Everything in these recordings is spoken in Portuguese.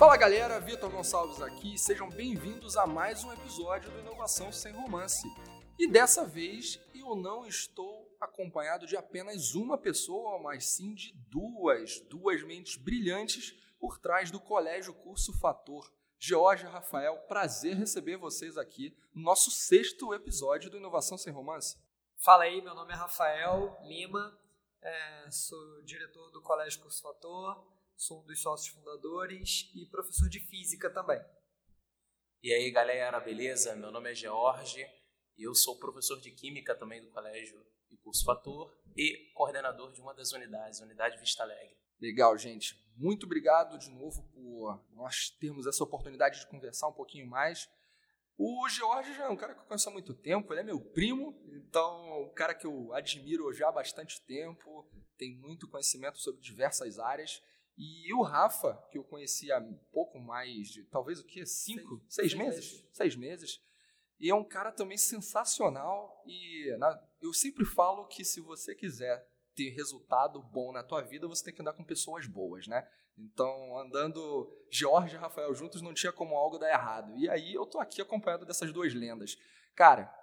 Fala galera, Vitor Gonçalves aqui, sejam bem-vindos a mais um episódio do Inovação Sem Romance. E dessa vez eu não estou acompanhado de apenas uma pessoa, mas sim de duas, duas mentes brilhantes por trás do Colégio Curso Fator. George Rafael, prazer receber vocês aqui no nosso sexto episódio do Inovação Sem Romance. Fala aí, meu nome é Rafael Lima, é, sou diretor do Colégio Curso Fator, sou um dos sócios fundadores e professor de física também. E aí, galera, beleza? Meu nome é George, eu sou professor de química também do Colégio e Curso Fator e coordenador de uma das unidades, Unidade Vista Alegre. Legal, gente. Muito obrigado de novo por nós termos essa oportunidade de conversar um pouquinho mais. O George já é um cara que eu conheço há muito tempo, ele é meu primo, então um cara que eu admiro já há bastante tempo, tem muito conhecimento sobre diversas áreas. E o Rafa, que eu conheci há pouco mais de, talvez o quê? Cinco? Seis, seis, seis meses? meses? Seis meses. E é um cara também sensacional. E na, eu sempre falo que se você quiser ter resultado bom na tua vida, você tem que andar com pessoas boas, né? Então, andando Jorge e Rafael juntos, não tinha como algo dar errado. E aí eu tô aqui acompanhado dessas duas lendas. Cara,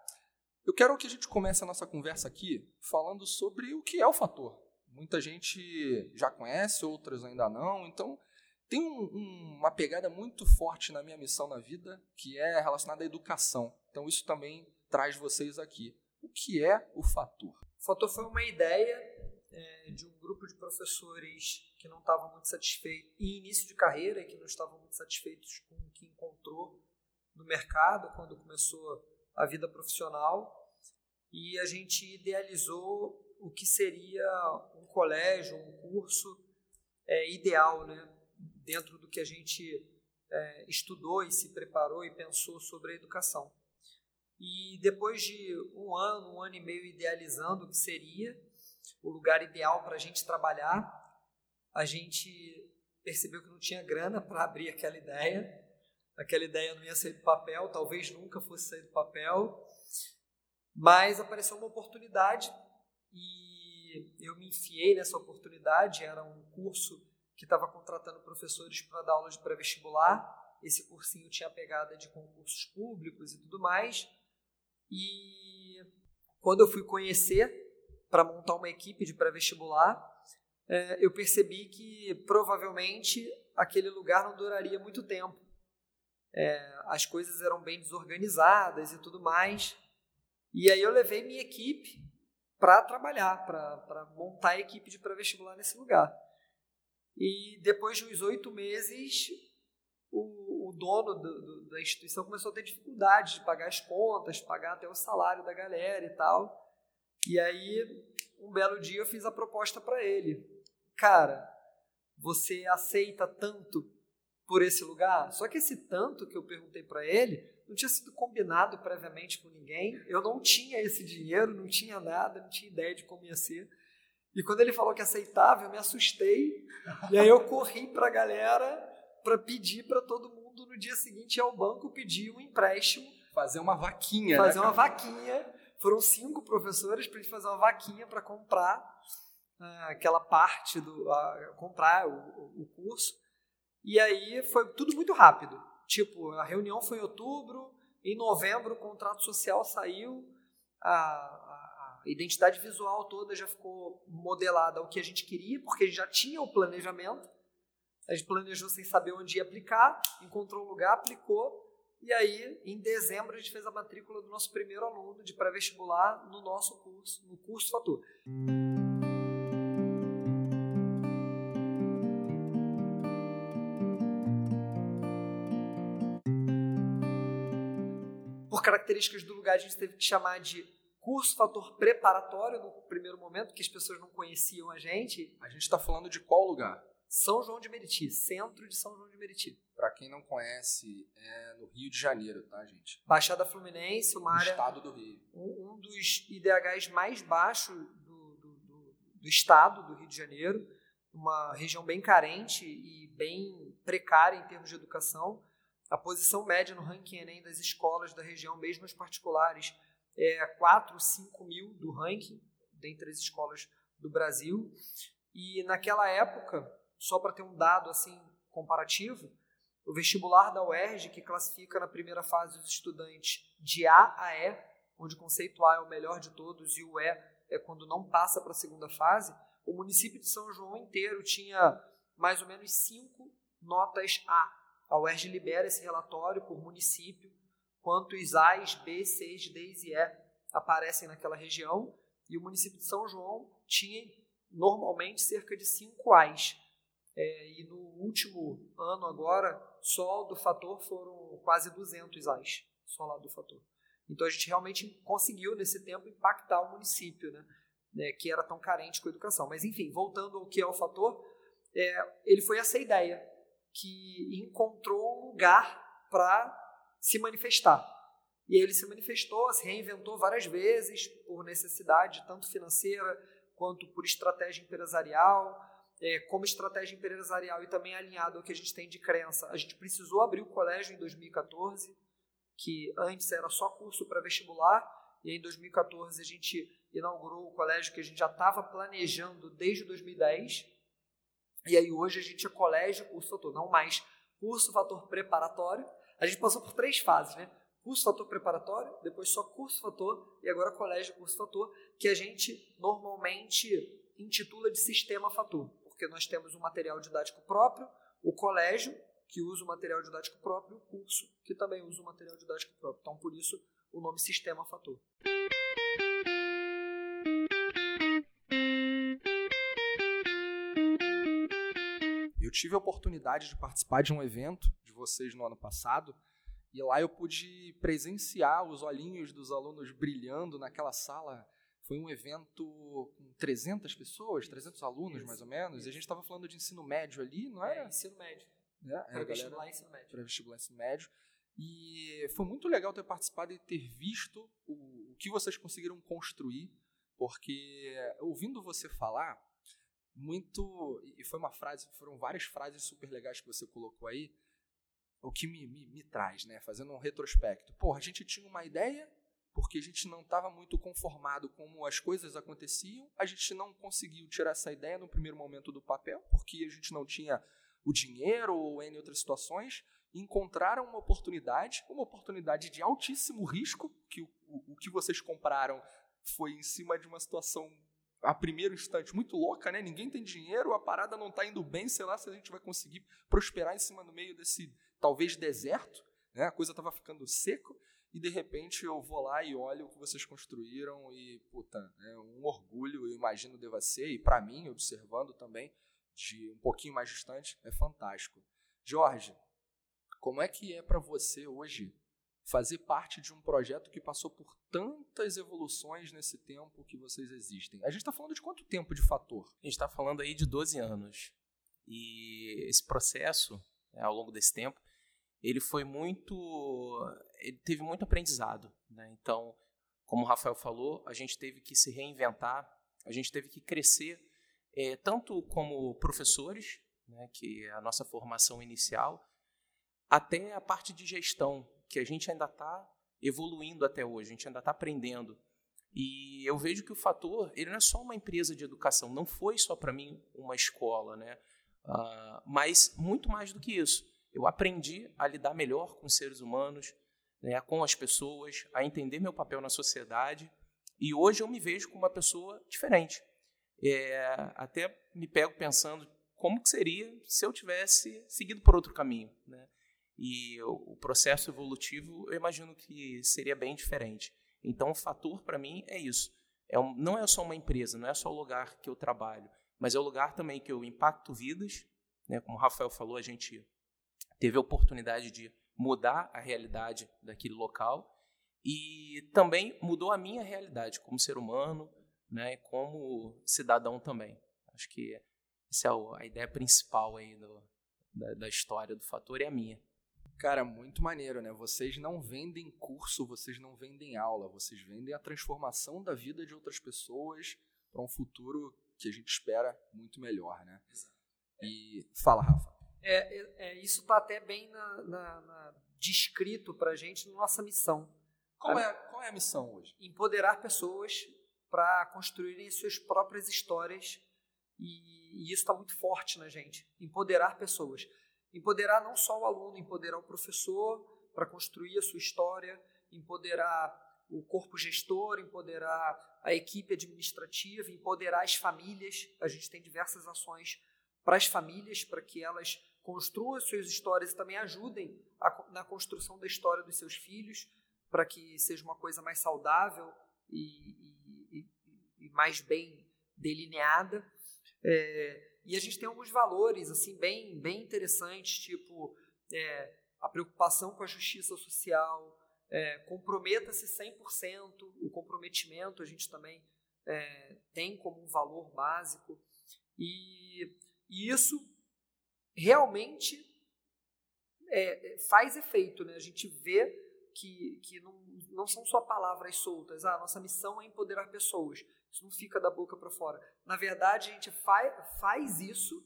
eu quero que a gente comece a nossa conversa aqui falando sobre o que é o fator. Muita gente já conhece, outras ainda não. Então, tem um, um, uma pegada muito forte na minha missão na vida, que é relacionada à educação. Então, isso também traz vocês aqui. O que é o fator? O fator foi uma ideia é, de um grupo de professores que não estavam muito satisfeitos em início de carreira e que não estavam muito satisfeitos com o que encontrou no mercado quando começou a vida profissional e a gente idealizou o que seria um colégio, um curso é, ideal, né? dentro do que a gente é, estudou e se preparou e pensou sobre a educação. E depois de um ano, um ano e meio idealizando o que seria, o lugar ideal para a gente trabalhar. A gente percebeu que não tinha grana para abrir aquela ideia. Aquela ideia não ia sair do papel, talvez nunca fosse sair do papel. Mas apareceu uma oportunidade e eu me enfiei nessa oportunidade. Era um curso que estava contratando professores para dar aula de pré-vestibular. Esse cursinho tinha pegada de concursos públicos e tudo mais. E quando eu fui conhecer para montar uma equipe de pré-vestibular, é, eu percebi que provavelmente aquele lugar não duraria muito tempo. É, as coisas eram bem desorganizadas e tudo mais. E aí eu levei minha equipe para trabalhar, para montar a equipe de pré-vestibular nesse lugar. E depois de uns oito meses, o, o dono do, do, da instituição começou a ter dificuldade de pagar as contas, pagar até o salário da galera e tal. E aí, um belo dia eu fiz a proposta para ele. Cara, você aceita tanto por esse lugar? Só que esse tanto que eu perguntei para ele não tinha sido combinado previamente com ninguém. Eu não tinha esse dinheiro, não tinha nada, não tinha ideia de como ia ser. E quando ele falou que aceitava, eu me assustei. E aí eu corri para a galera para pedir para todo mundo no dia seguinte ir ao banco pedir um empréstimo. Fazer uma vaquinha, Fazer né, uma vaquinha foram cinco professores para a gente fazer uma vaquinha para comprar uh, aquela parte do comprar o, o, curso. E aí foi tudo muito rápido. Tipo, a reunião foi em outubro, em novembro o contrato social saiu, a, a, identidade visual toda já ficou modelada ao que a gente queria, porque a gente já tinha o planejamento. A gente planejou sem saber onde ia aplicar, encontrou um lugar, aplicou e aí, em dezembro, a gente fez a matrícula do nosso primeiro aluno de pré-vestibular no nosso curso, no curso Fator. Características do lugar, a gente teve que chamar de curso fator preparatório no primeiro momento, que as pessoas não conheciam a gente. A gente está falando de qual lugar? São João de Meriti, centro de São João de Meriti. Para quem não conhece, é no Rio de Janeiro, tá, gente? Baixada Fluminense, uma área. Estado do Rio. Um, um dos IDHs mais baixos do, do, do, do, estado do Rio de Janeiro. Uma região bem carente e bem precária em termos de educação. A posição média no ranking Enem das escolas da região, mesmo as particulares, é 4, 5 mil do ranking, dentre as escolas do Brasil. E naquela época, só para ter um dado assim comparativo, O vestibular da UERJ, que classifica na primeira fase os estudantes de A a E, onde o conceito A é o melhor de todos e o E é quando não passa para a segunda fase, o município de São João inteiro tinha mais ou menos cinco notas A. A UERJ libera esse relatório por município, quantos A's, B, C's, D's e E aparecem naquela região, e o município de São João tinha normalmente cerca de 5 A's. É, e no último ano agora, só do fator foram quase 200 A's, só lá do fator. Então a gente realmente conseguiu nesse tempo impactar o município, né, né, que era tão carente com a educação. Mas enfim, voltando ao que é o fator, é, ele foi essa ideia que encontrou um lugar para se manifestar. E ele se manifestou, se reinventou várias vezes por necessidade tanto financeira quanto por estratégia empresarial. É, como estratégia empresarial e também alinhado ao que a gente tem de crença, a gente precisou abrir o colégio em 2014, que antes era só curso para vestibular, e em 2014 a gente inaugurou o colégio que a gente já estava planejando desde 2010. E aí hoje a gente é colégio, curso fator, não mais curso fator preparatório. A gente passou por três fases, né? curso fator preparatório, depois só curso fator e agora colégio curso fator, que a gente normalmente intitula de sistema fator, porque nós temos um material didático próprio, o colégio, que usa o material didático próprio, o curso, que também usa o material didático próprio. Então, por isso, o nome sistema fator. Eu tive a oportunidade de participar de um evento de vocês no ano passado, e lá eu pude presenciar os olhinhos dos alunos brilhando naquela sala. Foi um evento com 300 pessoas, 300 alunos isso, mais ou menos. Isso. E a gente estava falando de ensino médio ali, não é? É, ensino médio. É, é para vestibular ensino médio. Para vestibular ensino médio. E foi muito legal ter participado e ter visto o, o que vocês conseguiram construir, porque ouvindo você falar, muito. E foi uma frase, foram várias frases super legais que você colocou aí o que me, me, me traz, né? Fazendo um retrospecto. Pô, a gente tinha uma ideia, porque a gente não estava muito conformado com como as coisas aconteciam, a gente não conseguiu tirar essa ideia no primeiro momento do papel, porque a gente não tinha o dinheiro ou em outras situações, encontraram uma oportunidade, uma oportunidade de altíssimo risco, que o, o, o que vocês compraram foi em cima de uma situação a primeiro instante muito louca, né? Ninguém tem dinheiro, a parada não está indo bem, sei lá se a gente vai conseguir prosperar em cima no meio desse talvez deserto, né? a coisa estava ficando seco, e de repente eu vou lá e olho o que vocês construíram e, puta, é um orgulho, eu imagino deva ser, e para mim, observando também, de um pouquinho mais distante, é fantástico. Jorge, como é que é para você hoje fazer parte de um projeto que passou por tantas evoluções nesse tempo que vocês existem? A gente está falando de quanto tempo de fator? A gente está falando aí de 12 anos. E esse processo, né, ao longo desse tempo, ele foi muito. Ele teve muito aprendizado. Né? Então, como o Rafael falou, a gente teve que se reinventar, a gente teve que crescer, é, tanto como professores, né, que é a nossa formação inicial, até a parte de gestão, que a gente ainda está evoluindo até hoje, a gente ainda está aprendendo. E eu vejo que o Fator, ele não é só uma empresa de educação, não foi só para mim uma escola, né? Uh, mas muito mais do que isso eu aprendi a lidar melhor com os seres humanos, né, com as pessoas, a entender meu papel na sociedade. E hoje eu me vejo como uma pessoa diferente. É, até me pego pensando como que seria se eu tivesse seguido por outro caminho. Né? E o, processo evolutivo, eu imagino que seria bem diferente. Então, o fator para mim é isso. É um, não é só uma empresa, não é só o lugar que eu trabalho, mas é o lugar também que eu impacto vidas. Né? Como o Rafael falou, a gente teve a oportunidade de mudar a realidade daquele local e também mudou a minha realidade como ser humano, né, como cidadão também. Acho que essa é a ideia principal aí do, da, da história do Fator e a minha. Cara, muito maneiro, né? Vocês não vendem curso, vocês não vendem aula, vocês vendem a transformação da vida de outras pessoas para um futuro que a gente espera muito melhor, né? Exato. E fala, Rafa. É, é, é isso está até bem na, na, na descrito para a gente na nossa missão. Qual é, qual é a missão hoje? Empoderar pessoas para construírem suas próprias histórias e, e isso está muito forte na gente. Empoderar pessoas. Empoderar não só o aluno, empoderar o professor para construir a sua história, empoderar o corpo gestor, empoderar a equipe administrativa, empoderar as famílias. A gente tem diversas ações para as famílias, para que elas construam as suas histórias e também ajudem a, na construção da história dos seus filhos, para que seja uma coisa mais saudável e, e, e mais bem delineada. É, e a gente tem alguns valores assim bem, bem interessantes, tipo é, a preocupação com a justiça social, é, comprometa-se 100%, o comprometimento a gente também é, tem como um valor básico, e, e isso realmente é, faz efeito, né? a gente vê que, que não, não são só palavras soltas, ah, a nossa missão é empoderar pessoas, isso não fica da boca para fora. Na verdade, a gente faz, isso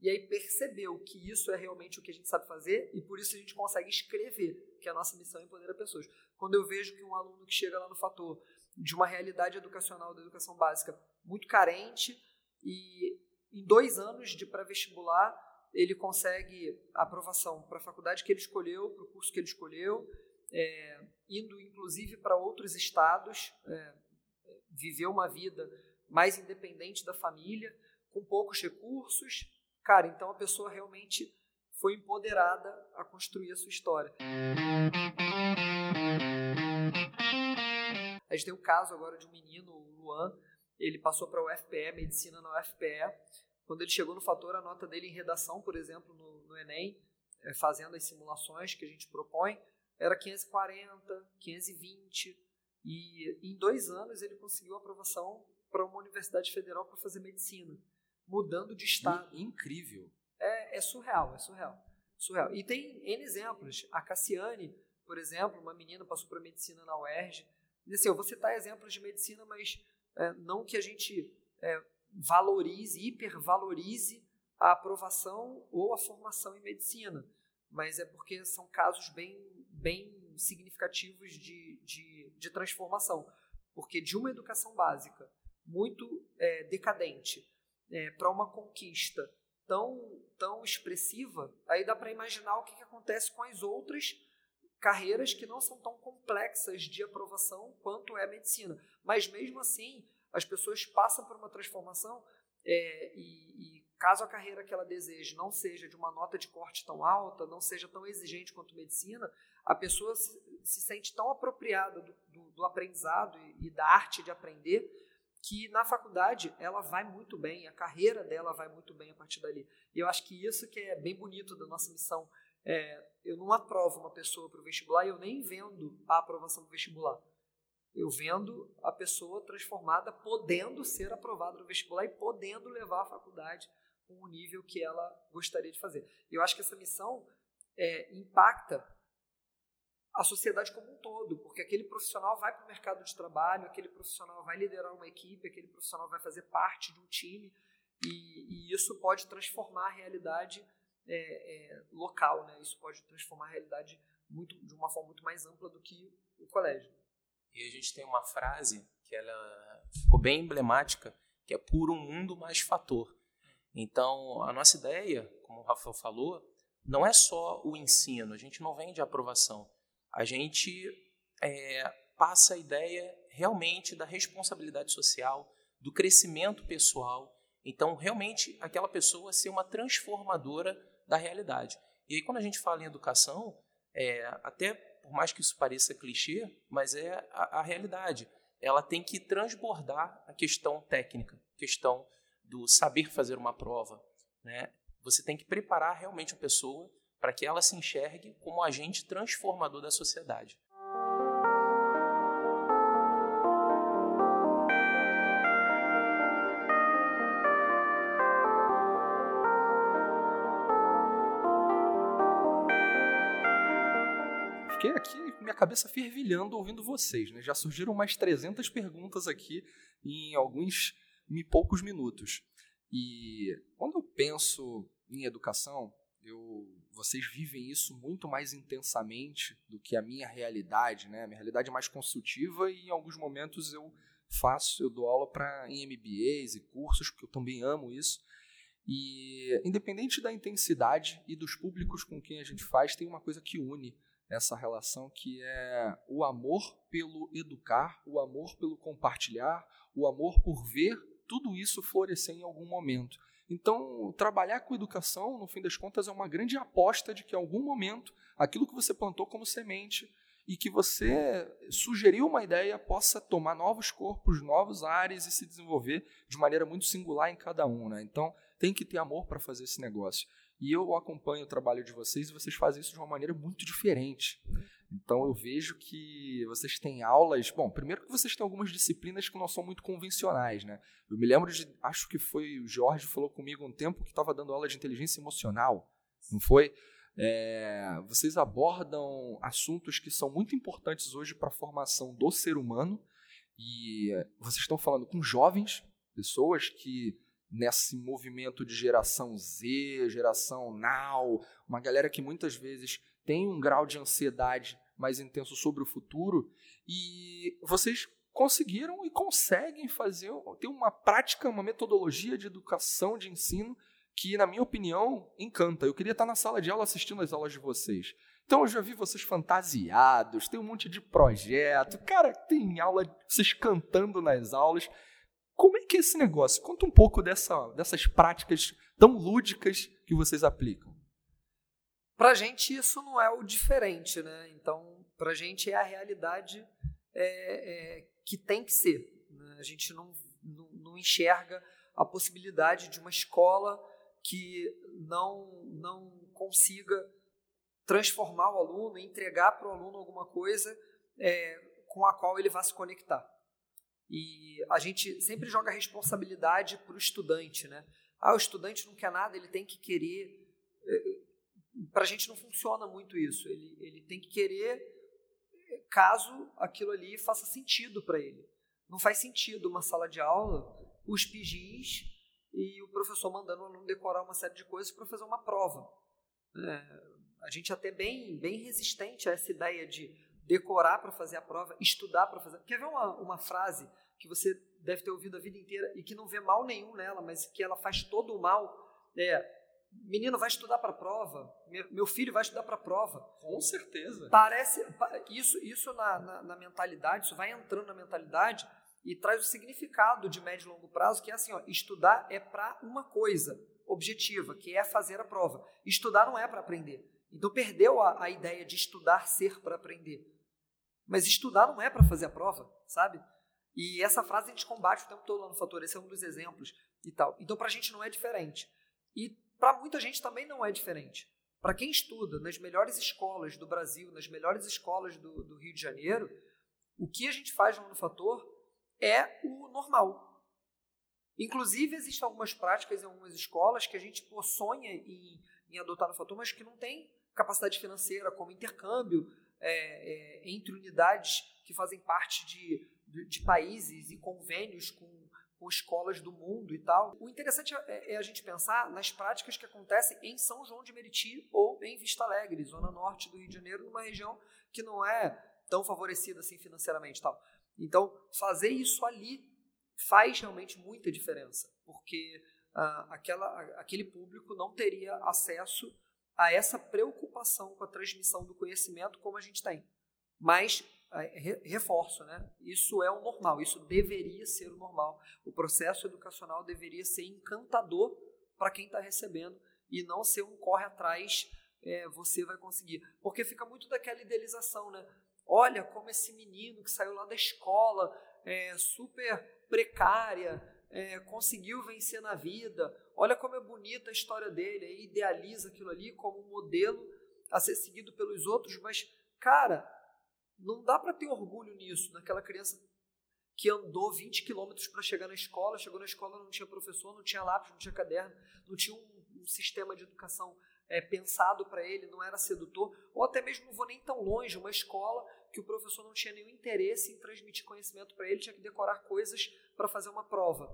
e aí percebeu que isso é realmente o que a gente sabe fazer e por isso a gente consegue escrever que a nossa missão é empoderar pessoas. Quando eu vejo que um aluno que chega lá no fator de uma realidade educacional da educação básica muito carente e em dois anos de pré-vestibular ele consegue aprovação para a faculdade que ele escolheu, para o curso que ele escolheu, é, indo inclusive para outros estados, é, viver uma vida mais independente da família, com poucos recursos, Cara, então a pessoa realmente foi empoderada a construir a sua história. A gente tem o caso agora de um menino, o Luan, ele passou para o UFPE, medicina na UFPE. Quando ele chegou no fator, a nota dele em redação, por exemplo, no, no Enem, é, fazendo as simulações que a gente propõe, era 540, 520. E em dois anos ele conseguiu aprovação para uma universidade federal para fazer medicina mudando de estado. Incrível. É, é surreal, é surreal. Surreal. E tem N exemplos. A Cassiane, por exemplo, uma menina passou para medicina na UERJ. E assim, eu vou citar exemplos de medicina, mas é, não que a gente é, valorize, hipervalorize a aprovação ou a formação em medicina, mas é porque são casos bem, bem significativos de, de, de transformação. Porque de uma educação básica muito é, decadente é, para uma conquista tão, tão expressiva, aí dá para imaginar o que, que acontece com as outras carreiras que não são tão complexas de aprovação quanto é a medicina. Mas mesmo assim, as pessoas passam por uma transformação é, e, e, caso a carreira que ela deseje não seja de uma nota de corte tão alta, não seja tão exigente quanto medicina, a pessoa se, se sente tão apropriada do, do, do aprendizado e, e da arte de aprender que na faculdade ela vai muito bem, a carreira dela vai muito bem a partir dali. E eu acho que isso que é bem bonito da nossa missão. É, eu não aprovo uma pessoa para o vestibular e eu nem vendo a aprovação do vestibular. Eu vendo a pessoa transformada, podendo ser aprovada no vestibular e podendo levar a faculdade com o nível que ela gostaria de fazer. Eu acho que essa missão é, impacta a sociedade como um todo, porque aquele profissional vai para o mercado de trabalho, aquele profissional vai liderar uma equipe, aquele profissional vai fazer parte de um time, e, e isso pode transformar a realidade é, é, local, né? isso pode transformar a realidade muito, de uma forma muito mais ampla do que o colégio. E a gente tem uma frase que ela ficou bem emblemática, que é por um mundo mais fator. Então, a nossa ideia, como o Rafael falou, não é só o ensino, a gente não vem de aprovação a gente é, passa a ideia realmente da responsabilidade social, do crescimento pessoal. Então, realmente, aquela pessoa ser uma transformadora da realidade. E aí, quando a gente fala em educação, é, até por mais que isso pareça clichê, mas é a, a realidade. Ela tem que transbordar a questão técnica, questão do saber fazer uma prova. Né? Você tem que preparar realmente a pessoa para que ela se enxergue como agente transformador da sociedade. Fiquei aqui minha cabeça fervilhando ouvindo vocês. Né? Já surgiram mais 300 perguntas aqui em alguns poucos minutos. E quando eu penso em educação, eu vocês vivem isso muito mais intensamente do que a minha realidade, né? A minha realidade é mais consultiva e em alguns momentos eu faço, eu dou aula para em MBAs e cursos, porque eu também amo isso. E independente da intensidade e dos públicos com quem a gente faz, tem uma coisa que une essa relação que é o amor pelo educar, o amor pelo compartilhar, o amor por ver tudo isso florescer em algum momento. Então, trabalhar com educação, no fim das contas, é uma grande aposta de que em algum momento aquilo que você plantou como semente e que você sugeriu uma ideia possa tomar novos corpos, novos ares e se desenvolver de maneira muito singular em cada um. Né? Então, tem que ter amor para fazer esse negócio. E eu acompanho o trabalho de vocês e vocês fazem isso de uma maneira muito diferente. Então eu vejo que vocês têm aulas. Bom, primeiro que vocês têm algumas disciplinas que não são muito convencionais, né? Eu me lembro de. Acho que foi o Jorge falou comigo um tempo que estava dando aula de inteligência emocional, não foi? É, vocês abordam assuntos que são muito importantes hoje para a formação do ser humano e vocês estão falando com jovens, pessoas que nesse movimento de geração Z, geração Now, uma galera que muitas vezes tem um grau de ansiedade mais intenso sobre o futuro e vocês conseguiram e conseguem fazer ter uma prática, uma metodologia de educação, de ensino que, na minha opinião, encanta. Eu queria estar na sala de aula assistindo as aulas de vocês. Então eu já vi vocês fantasiados, tem um monte de projeto, cara, tem aula, vocês cantando nas aulas. Como é que é esse negócio? Conta um pouco dessa, dessas práticas tão lúdicas que vocês aplicam. Para a gente isso não é o diferente, né? Então, para a gente é a realidade é, é, que tem que ser. Né? A gente não, não, não enxerga a possibilidade de uma escola que não, não consiga transformar o aluno, entregar para o aluno alguma coisa é, com a qual ele vai se conectar. E a gente sempre joga a responsabilidade para o estudante, né? Ah, o estudante não quer nada, ele tem que querer. Para a gente não funciona muito isso. Ele, ele tem que querer caso aquilo ali faça sentido para ele. Não faz sentido uma sala de aula, os pigis e o professor mandando o aluno decorar uma série de coisas para fazer uma prova. É, a gente é até bem, bem resistente a essa ideia de decorar para fazer a prova, estudar para fazer. Quer ver uma, uma frase que você deve ter ouvido a vida inteira e que não vê mal nenhum nela, mas que ela faz todo o mal? É, menino vai estudar para a prova, meu filho vai estudar para a prova. Com certeza. Parece isso, isso na, na, na mentalidade, isso vai entrando na mentalidade e traz o significado de médio e longo prazo, que é assim, ó, estudar é para uma coisa objetiva, que é fazer a prova. Estudar não é para aprender. Então perdeu a, a ideia de estudar ser para aprender. Mas estudar não é para fazer a prova, sabe? E essa frase a gente combate o tempo todo lá no Fator, esse é um dos exemplos e tal. Então para a gente não é diferente. E para muita gente também não é diferente. Para quem estuda nas melhores escolas do Brasil, nas melhores escolas do, do Rio de Janeiro, o que a gente faz no Fator é o normal. Inclusive, existem algumas práticas em algumas escolas que a gente pô, sonha em, em, adotar no fator, mas que não tem capacidade financeira, como intercâmbio é, é, entre unidades que fazem parte de, de, de países e convênios com, com, escolas do mundo e tal. O interessante é, é, a gente pensar nas práticas que acontecem em São João de Meriti ou em Vista Alegre, zona norte do Rio de Janeiro, numa região que não é tão favorecida assim financeiramente tal. Então, fazer isso ali faz realmente muita diferença, porque ah, aquela, aquele público não teria acesso a essa preocupação com a transmissão do conhecimento como a gente tem. Mas, reforço, né? isso é o normal, isso deveria ser o normal. O processo educacional deveria ser encantador para quem está recebendo e não ser um corre atrás, é, você vai conseguir. Porque fica muito daquela idealização, né? Olha como esse menino que saiu lá da escola, é, super precária, é, conseguiu vencer na vida. Olha como é bonita a história dele. Aí idealiza aquilo ali como um modelo a ser seguido pelos outros, mas, cara, não dá para ter orgulho nisso, naquela criança que andou 20 quilômetros para chegar na escola, chegou na escola, não tinha professor, não tinha lápis, não tinha caderno, não tinha um, um sistema de educação é, pensado para ele, não era sedutor, ou até mesmo não vou nem tão longe, uma escola que o professor não tinha nenhum interesse em transmitir conhecimento para ele, tinha que decorar coisas para fazer uma prova.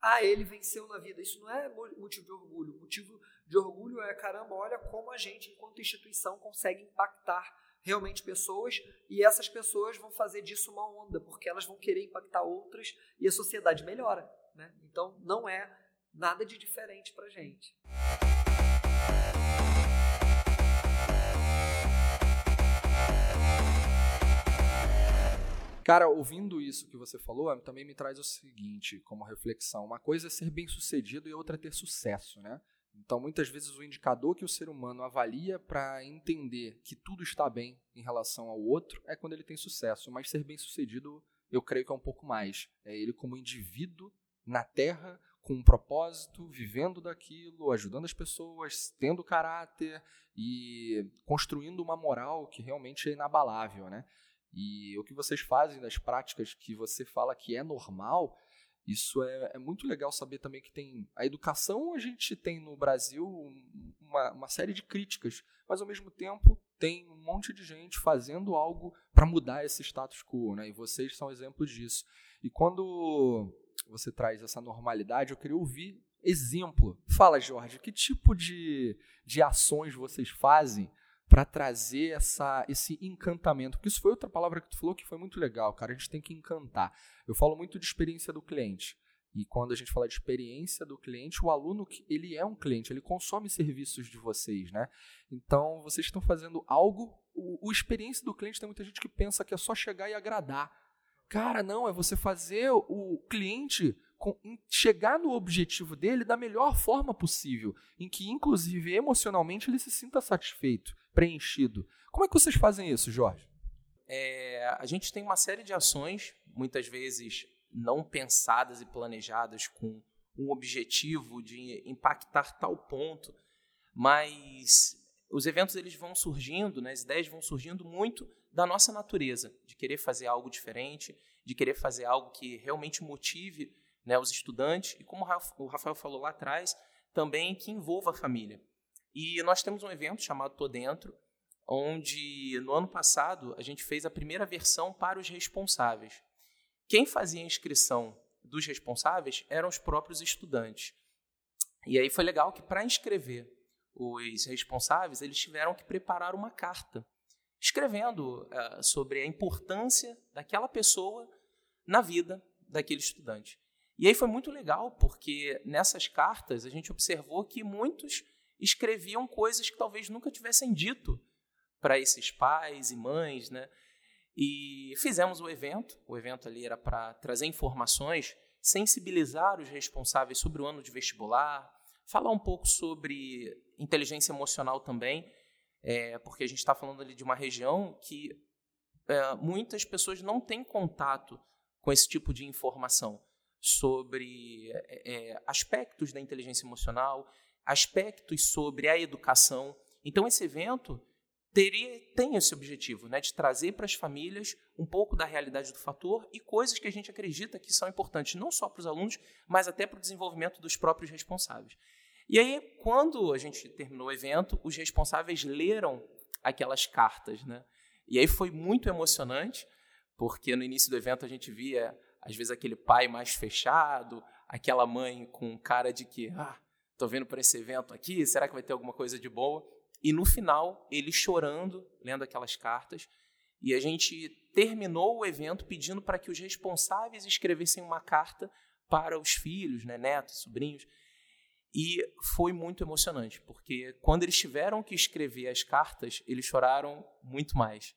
Ah, ele venceu na vida. Isso não é motivo de orgulho. O motivo de orgulho é, caramba, olha como a gente, enquanto instituição, consegue impactar realmente pessoas e essas pessoas vão fazer disso uma onda, porque elas vão querer impactar outras e a sociedade melhora. Né? Então, não é nada de diferente para gente. Cara, ouvindo isso que você falou, também me traz o seguinte, como reflexão. Uma coisa é ser bem sucedido e outra é ter sucesso, né? Então, muitas vezes, o indicador que o ser humano avalia para entender que tudo está bem em relação ao outro é quando ele tem sucesso. Mas ser bem sucedido, eu creio que é um pouco mais. É ele como indivíduo na Terra, com um propósito, vivendo daquilo, ajudando as pessoas, tendo caráter e construindo uma moral que realmente é inabalável, né? E o que vocês fazem das práticas que você fala que é normal, isso é, é, muito legal saber também que tem. A educação a gente tem no Brasil uma, uma série de críticas, mas ao mesmo tempo tem um monte de gente fazendo algo para mudar esse status quo, né? E vocês são exemplos disso. E quando você traz essa normalidade, eu queria ouvir exemplo. Fala, Jorge, que tipo de, de ações vocês fazem para trazer essa, esse encantamento. Porque isso foi outra palavra que tu falou que foi muito legal, cara. A gente tem que encantar. Eu falo muito de experiência do cliente. E quando a gente fala de experiência do cliente, o aluno ele é um cliente, ele consome serviços de vocês, né? Então vocês estão fazendo algo. O, o experiência do cliente tem muita gente que pensa que é só chegar e agradar. Cara, não, é você fazer o cliente chegar no objetivo dele da melhor forma possível, em que, inclusive, emocionalmente ele se sinta satisfeito, preenchido. Como é que vocês fazem isso, Jorge? É, a gente tem uma série de ações, muitas vezes não pensadas e planejadas com um objetivo de impactar tal ponto, mas os eventos eles vão surgindo, né, as ideias vão surgindo muito da nossa natureza, de querer fazer algo diferente, de querer fazer algo que realmente motive né, os estudantes, e como o Rafael falou lá atrás, também que envolva a família. E nós temos um evento chamado Tô Dentro, onde no ano passado a gente fez a primeira versão para os responsáveis. Quem fazia a inscrição dos responsáveis eram os próprios estudantes. E aí foi legal que para inscrever os responsáveis, eles tiveram que preparar uma carta escrevendo uh, sobre a importância daquela pessoa na vida daquele estudante. E aí foi muito legal, porque nessas cartas a gente observou que muitos escreviam coisas que talvez nunca tivessem dito para esses pais e mães, né? E fizemos o evento. O evento ali era para trazer informações, sensibilizar os responsáveis sobre o ano de vestibular, falar um pouco sobre inteligência emocional também, é, porque a gente está falando ali de uma região que é, muitas pessoas não têm contato com esse tipo de informação sobre é, aspectos da inteligência emocional, aspectos sobre a educação. Então, esse evento teria, tem esse objetivo, né, de trazer para as famílias um pouco da realidade do fator e coisas que a gente acredita que são importantes, não só para os alunos, mas até para o desenvolvimento dos próprios responsáveis. E aí, quando a gente terminou o evento, os responsáveis leram aquelas cartas, né? E aí foi muito emocionante, porque no início do evento a gente via às vezes aquele pai mais fechado, aquela mãe com cara de que, ah, tô vindo para esse evento aqui, será que vai ter alguma coisa de boa? E no final, ele chorando, lendo aquelas cartas, e a gente terminou o evento pedindo para que os responsáveis escrevessem uma carta para os filhos, né, netos, sobrinhos. E foi muito emocionante, porque quando eles tiveram que escrever as cartas, eles choraram muito mais.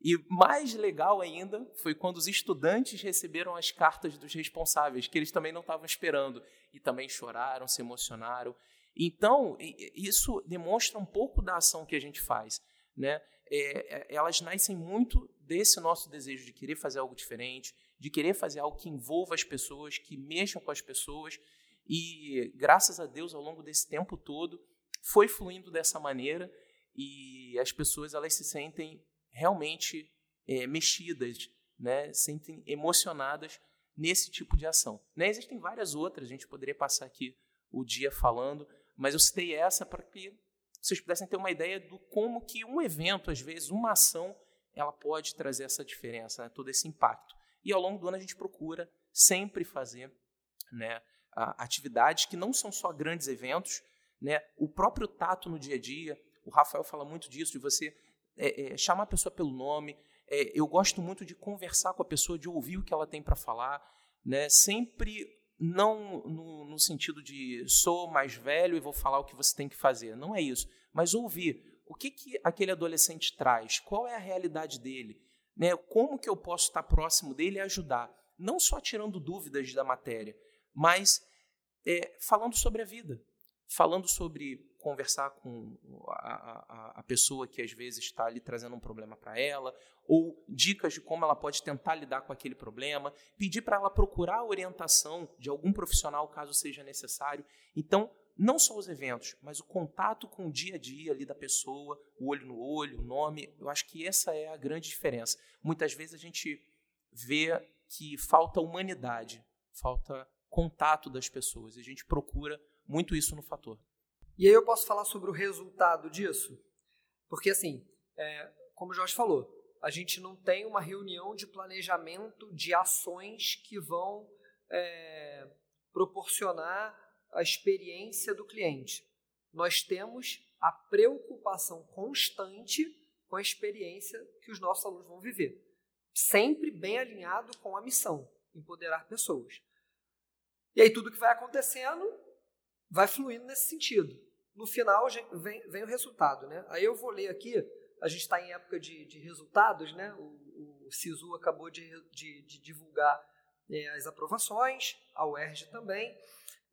E mais legal ainda foi quando os estudantes receberam as cartas dos responsáveis, que eles também não estavam esperando, e também choraram, se emocionaram. Então, isso demonstra um pouco da ação que a gente faz. Né? É, é, elas nascem muito desse nosso desejo de querer fazer algo diferente, de querer fazer algo que envolva as pessoas, que mexam com as pessoas. E graças a Deus, ao longo desse tempo todo, foi fluindo dessa maneira e as pessoas elas se sentem realmente é, mexidas, né, sentem emocionadas nesse tipo de ação. Né? Existem várias outras, a gente poderia passar aqui o dia falando, mas eu citei essa para que vocês pudessem ter uma ideia do como que um evento, às vezes, uma ação, ela pode trazer essa diferença, né? todo esse impacto. E ao longo do ano a gente procura sempre fazer né, atividades que não são só grandes eventos, né? o próprio tato no dia a dia, o Rafael fala muito disso, de você é, é, chamar a pessoa pelo nome. É, eu gosto muito de conversar com a pessoa, de ouvir o que ela tem para falar. Né? Sempre não no, no, sentido de sou mais velho e vou falar o que você tem que fazer. Não é isso. Mas ouvir o que, que aquele adolescente traz, qual é a realidade dele, né? como que eu posso estar próximo dele e ajudar. Não só tirando dúvidas da matéria, mas é, falando sobre a vida, falando sobre conversar com a, a, a, pessoa que às vezes está ali trazendo um problema para ela, ou dicas de como ela pode tentar lidar com aquele problema, pedir para ela procurar a orientação de algum profissional caso seja necessário. Então, não só os eventos, mas o contato com o dia a dia ali da pessoa, o olho no olho, o nome, eu acho que essa é a grande diferença. Muitas vezes a gente vê que falta humanidade, falta contato das pessoas, e a gente procura muito isso no fator. E aí eu posso falar sobre o resultado disso? Porque, assim, é, como o Jorge falou, a gente não tem uma reunião de planejamento de ações que vão é, proporcionar a experiência do cliente. Nós temos a preocupação constante com a experiência que os nossos alunos vão viver. Sempre bem alinhado com a missão, empoderar pessoas. E aí tudo que vai acontecendo vai fluindo nesse sentido no final vem, vem, o resultado. Né? Aí eu vou ler aqui, a gente está em época de, de, resultados, né? o, o SISU acabou de, de, de divulgar é, as aprovações, a UERJ também.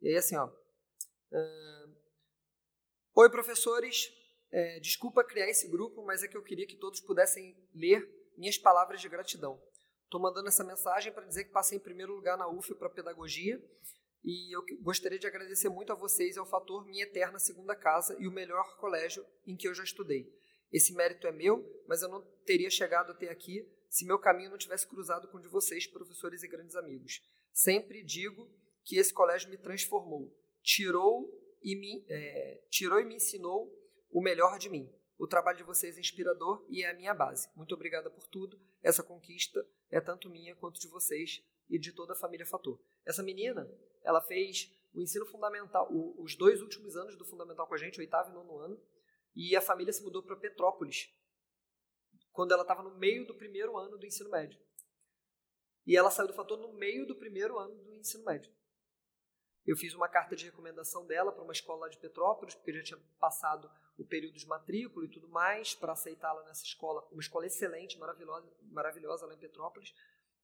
E aí assim, ó, uh, Oi professores, é, desculpa criar esse grupo, mas é que eu queria que todos pudessem ler minhas palavras de gratidão. Estou mandando essa mensagem para dizer que passei em primeiro lugar na UF para pedagogia e eu gostaria de agradecer muito a vocês ao fator Minha Eterna Segunda Casa e o melhor colégio em que eu já estudei. Esse mérito é meu, mas eu não teria chegado até aqui se meu caminho não tivesse cruzado com o de vocês, professores e grandes amigos. Sempre digo que esse colégio me transformou, tirou e me, é, tirou e me ensinou o melhor de mim. O trabalho de vocês é inspirador e é a minha base. Muito obrigada por tudo. Essa conquista é tanto minha quanto de vocês e de toda a família Fator. Essa menina, ela fez o ensino fundamental, o, os dois últimos anos do fundamental com a gente, oitavo e nono ano, e a família se mudou para Petrópolis, quando ela estava no meio do primeiro ano do ensino médio. E ela saiu do fator no meio do primeiro ano do ensino médio. Eu fiz uma carta de recomendação dela para uma escola lá de Petrópolis, porque já tinha passado o período de matrícula e tudo mais, para aceitá-la nessa escola, uma escola excelente, maravilhosa, maravilhosa lá em Petrópolis.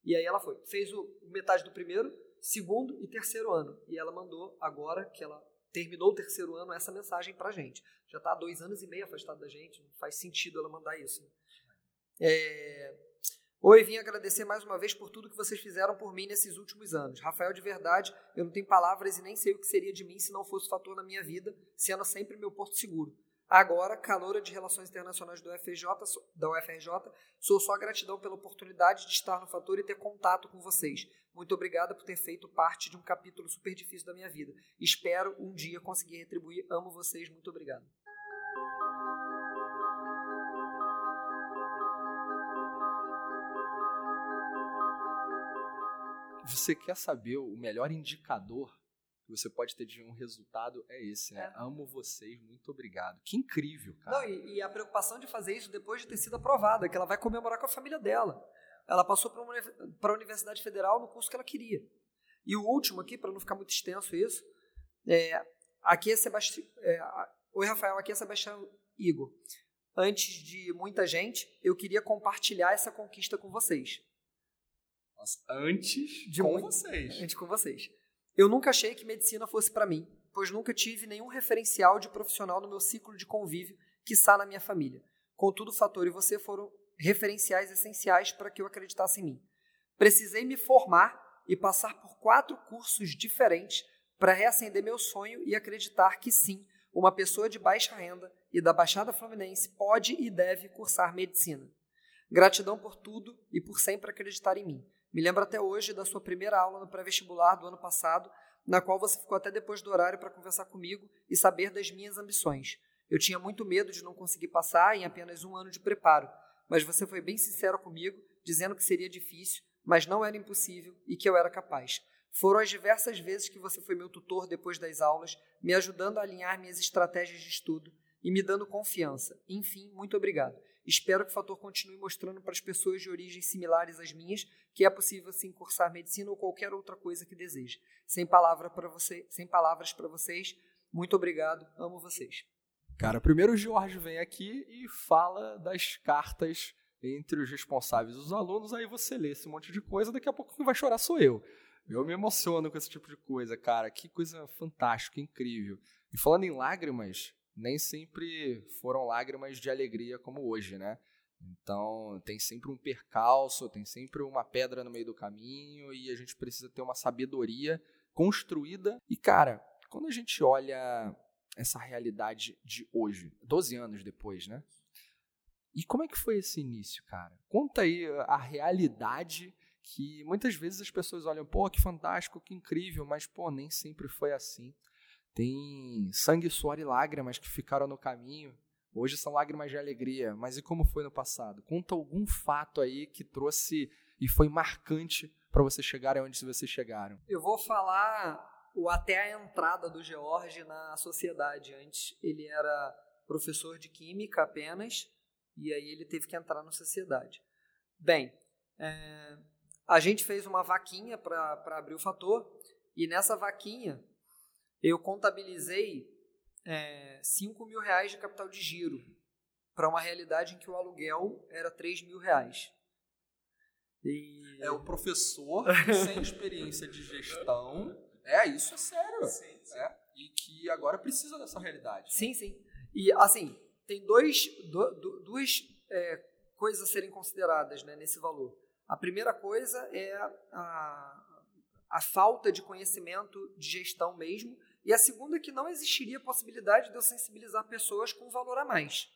E aí ela foi, fez o metade do primeiro, segundo e terceiro ano. E ela mandou, agora que ela terminou o terceiro ano, essa mensagem para a gente. Já está há dois anos e meio afastada da gente, não faz sentido ela mandar isso. É... Oi, vim agradecer mais uma vez por tudo que vocês fizeram por mim nesses últimos anos. Rafael, de verdade, eu não tenho palavras e nem sei o que seria de mim se não fosse fator na minha vida, sendo sempre meu porto seguro. Agora, caloura de Relações Internacionais do UFRJ, da UFRJ, sou só gratidão pela oportunidade de estar no Fator e ter contato com vocês. Muito obrigada por ter feito parte de um capítulo super difícil da minha vida. Espero um dia conseguir retribuir. Amo vocês. Muito obrigado. Você quer saber o melhor indicador que você pode ter de um resultado é esse, né? É. Amo vocês, muito obrigado. Que incrível, cara. Não, e, e, a preocupação de fazer isso depois de ter sido aprovada, que ela vai comemorar com a família dela. Ela passou para a Universidade Federal no curso que ela queria. E o último aqui, para não ficar muito extenso isso, é, aqui é Sebastião. É, Oi, Rafael, aqui é Sebastião Igor. Antes de muita gente, eu queria compartilhar essa conquista com vocês. Nossa, antes de com vocês. Antes com vocês. Eu nunca achei que medicina fosse para mim, pois nunca tive nenhum referencial de profissional no meu ciclo de convívio, que está na minha família. Contudo, o Fator e você foram referenciais essenciais para que eu acreditasse em mim. Precisei me formar e passar por quatro cursos diferentes para reacender meu sonho e acreditar que sim, uma pessoa de baixa renda e da Baixada Fluminense pode e deve cursar medicina. Gratidão por tudo e por sempre acreditar em mim. Me lembro até hoje da sua primeira aula no pré-vestibular do ano passado, na qual você ficou até depois do horário para conversar comigo e saber das minhas ambições. Eu tinha muito medo de não conseguir passar em apenas um ano de preparo, mas você foi bem sincero comigo, dizendo que seria difícil, mas não era impossível e que eu era capaz. Foram as diversas vezes que você foi meu tutor depois das aulas, me ajudando a alinhar minhas estratégias de estudo e me dando confiança. Enfim, muito obrigado. Espero que o Fator continue mostrando para as pessoas de origens similares às minhas que é possível sim cursar medicina ou qualquer outra coisa que deseje. Sem, palavra para você, sem palavras para vocês, muito obrigado, amo vocês. Cara, primeiro o Jorge vem aqui e fala das cartas entre os responsáveis e os alunos, aí você lê esse monte de coisa, daqui a pouco quem vai chorar sou eu. Eu me emociono com esse tipo de coisa, cara. Que coisa fantástica, incrível. E falando em lágrimas, nem sempre foram lágrimas de alegria como hoje, né? Então, tem sempre um percalço, tem sempre uma pedra no meio do caminho e a gente precisa ter uma sabedoria construída. E, cara, quando a gente olha essa realidade de hoje, 12 anos depois, né? E como é que foi esse início, cara? Conta aí a realidade que muitas vezes as pessoas olham, pô, que fantástico, que incrível, mas, pô, nem sempre foi assim. Tem sangue, suor e lágrimas que ficaram no caminho. Hoje são lágrimas de alegria, mas e como foi no passado? Conta algum fato aí que trouxe e foi marcante para você chegar onde vocês chegaram. Eu vou falar o até a entrada do George na sociedade. Antes ele era professor de química apenas, e aí ele teve que entrar na sociedade. Bem, é, a gente fez uma vaquinha para abrir o fator, e nessa vaquinha eu contabilizei é, 5 mil reais de capital de giro para uma realidade em que o aluguel era 3 mil reais. E... É o professor sem experiência de gestão. É, isso é sério. Sim, sim. É, e que agora precisa dessa realidade. Sim, sim. E assim, tem dois, do, do, duas é, coisas a serem consideradas né, nesse valor. A primeira coisa é a, a falta de conhecimento de gestão mesmo, e a segunda é que não existiria possibilidade de eu sensibilizar pessoas com valor a mais.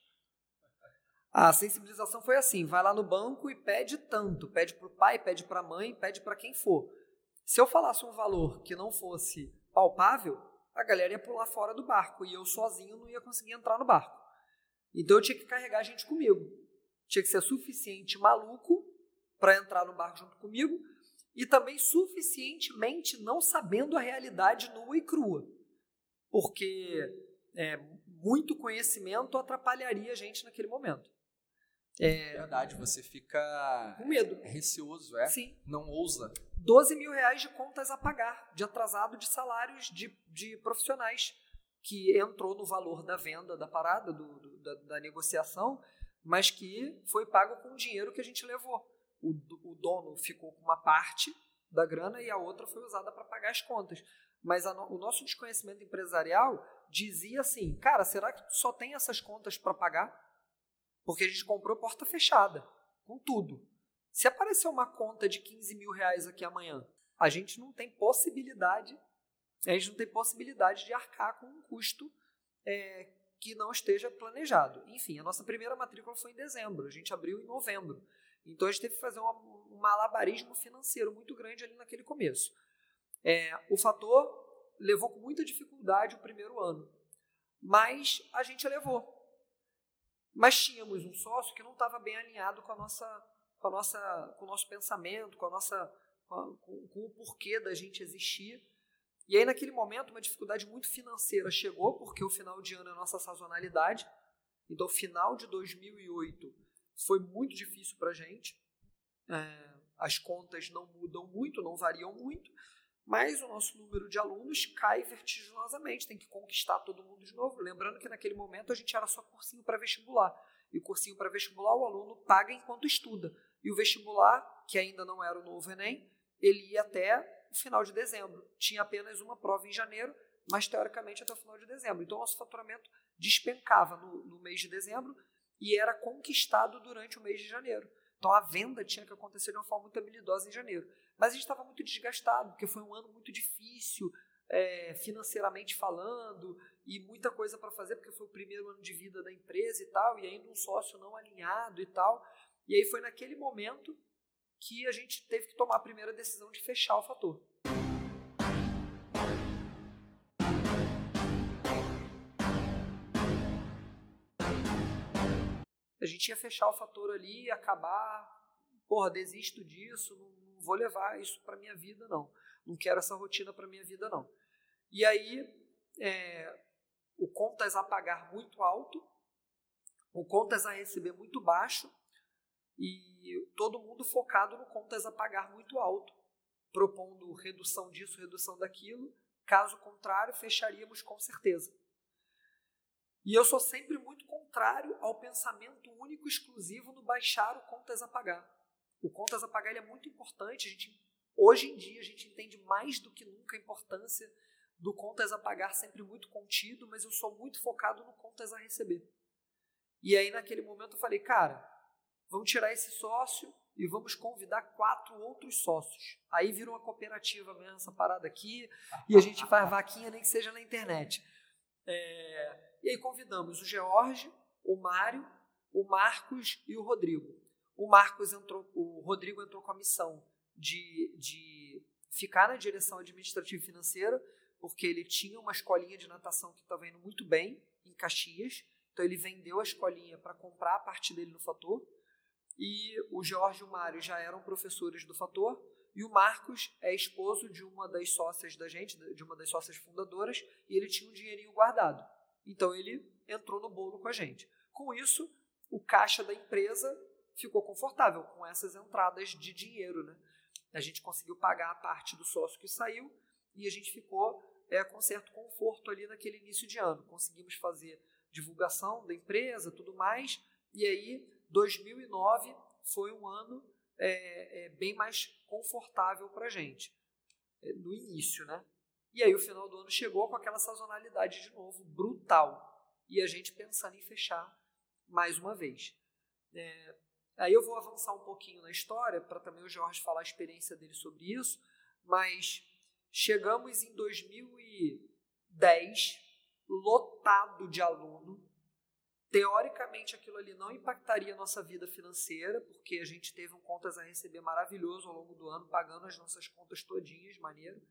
A sensibilização foi assim: vai lá no banco e pede tanto, pede para o pai, pede para a mãe, pede para quem for. Se eu falasse um valor que não fosse palpável, a galera ia pular fora do barco e eu sozinho não ia conseguir entrar no barco. Então eu tinha que carregar a gente comigo. Tinha que ser suficiente maluco para entrar no barco junto comigo e também suficientemente não sabendo a realidade nua e crua. Porque é, muito conhecimento atrapalharia a gente naquele momento. É verdade, você fica com medo, receoso, é? Sim. Não ousa. 12 mil reais de contas a pagar, de atrasado de salários de, de profissionais, que entrou no valor da venda da parada, do, do da, da, negociação, mas que foi pago com o dinheiro que a gente levou. O, o dono ficou com uma parte da grana e a outra foi usada para pagar as contas. Mas a, o nosso desconhecimento empresarial dizia assim, cara, será que só tem essas contas para pagar? Porque a gente comprou porta fechada, com tudo. Se aparecer uma conta de 15 mil reais aqui amanhã, a gente não tem possibilidade, a gente não tem possibilidade de arcar com um custo é, que não esteja planejado. Enfim, a nossa primeira matrícula foi em dezembro, a gente abriu em novembro. Então a gente teve que fazer uma, um malabarismo financeiro muito grande ali naquele começo. É, o fator levou com muita dificuldade o primeiro ano, mas a gente levou. Mas tínhamos um sócio que não estava bem alinhado com a nossa, com a nossa, com o nosso pensamento, com a nossa, com, com, com o porquê da gente existir. E aí naquele momento uma dificuldade muito financeira chegou porque o final de ano é a nossa sazonalidade. Então final de 2008 foi muito difícil para a gente. É, as contas não mudam muito, não variam muito mas o nosso número de alunos cai vertiginosamente, tem que conquistar todo mundo de novo. Lembrando que naquele momento a gente era só cursinho para vestibular. E o cursinho para vestibular o aluno paga enquanto estuda. E o vestibular, que ainda não era o novo Enem, ele ia até o final de dezembro. Tinha apenas uma prova em janeiro, mas teoricamente até o final de dezembro. Então nosso faturamento despencava no, no mês de dezembro e era conquistado durante o mês de janeiro. Então a venda tinha que acontecer de uma forma muito habilidosa em janeiro. Mas a gente estava muito desgastado, porque foi um ano muito difícil, é, financeiramente falando, e muita coisa para fazer, porque foi o primeiro ano de vida da empresa e tal, e ainda um sócio não alinhado e tal. E aí foi naquele momento que a gente teve que tomar a primeira decisão de fechar o fator. A gente ia fechar o fator ali, acabar, porra, desisto disso, não vou levar isso para minha vida, não. Não quero essa rotina para minha vida, não. E aí, é, o contas a pagar muito alto, o contas a receber muito baixo e todo mundo focado no contas a pagar muito alto, propondo redução disso, redução daquilo. Caso contrário, fecharíamos com certeza. E eu sou sempre muito contrário ao pensamento único exclusivo no baixar o contas a pagar. O contas a pagar ele é muito importante. Gente, hoje em dia a gente entende mais do que nunca a importância do contas a pagar sempre muito contido, mas eu sou muito focado no contas a receber. E aí naquele momento eu falei, cara, vamos tirar esse sócio e vamos convidar quatro outros sócios. Aí vira uma cooperativa mesmo, essa parada aqui, e a gente faz vaquinha nem que seja na internet. É, e aí convidamos o George, o Mário, o Marcos e o Rodrigo. O Marcos entrou, o Rodrigo entrou com a missão de, de ficar na direção administrativa e financeira, porque ele tinha uma escolinha de natação que estava indo muito bem em Caxias. Então ele vendeu a escolinha para comprar a parte dele no fator e o Jorge e o Mário já eram professores do Fator, e o Marcos é esposo de uma das sócias da gente, de uma das sócias fundadoras, e ele tinha um dinheirinho guardado. Então ele entrou no bolo com a gente. Com isso, o caixa da empresa ficou confortável com essas entradas de dinheiro, né? A gente conseguiu pagar a parte do sócio que saiu e a gente ficou é, com certo conforto ali naquele início de ano. Conseguimos fazer divulgação da empresa, tudo mais, e aí 2009 foi um ano é, é, bem mais confortável para a gente, é, no início, né? E aí o final do ano chegou com aquela sazonalidade de novo, brutal. E a gente pensando em fechar mais uma vez. É, aí eu vou avançar um pouquinho na história, para também o Jorge falar a experiência dele sobre isso, mas chegamos em 2010, lotado de aluno, Teoricamente, aquilo ali não impactaria a nossa vida financeira, porque a gente teve um contas a receber maravilhoso ao longo do ano, pagando as nossas contas todinhas, maneiro.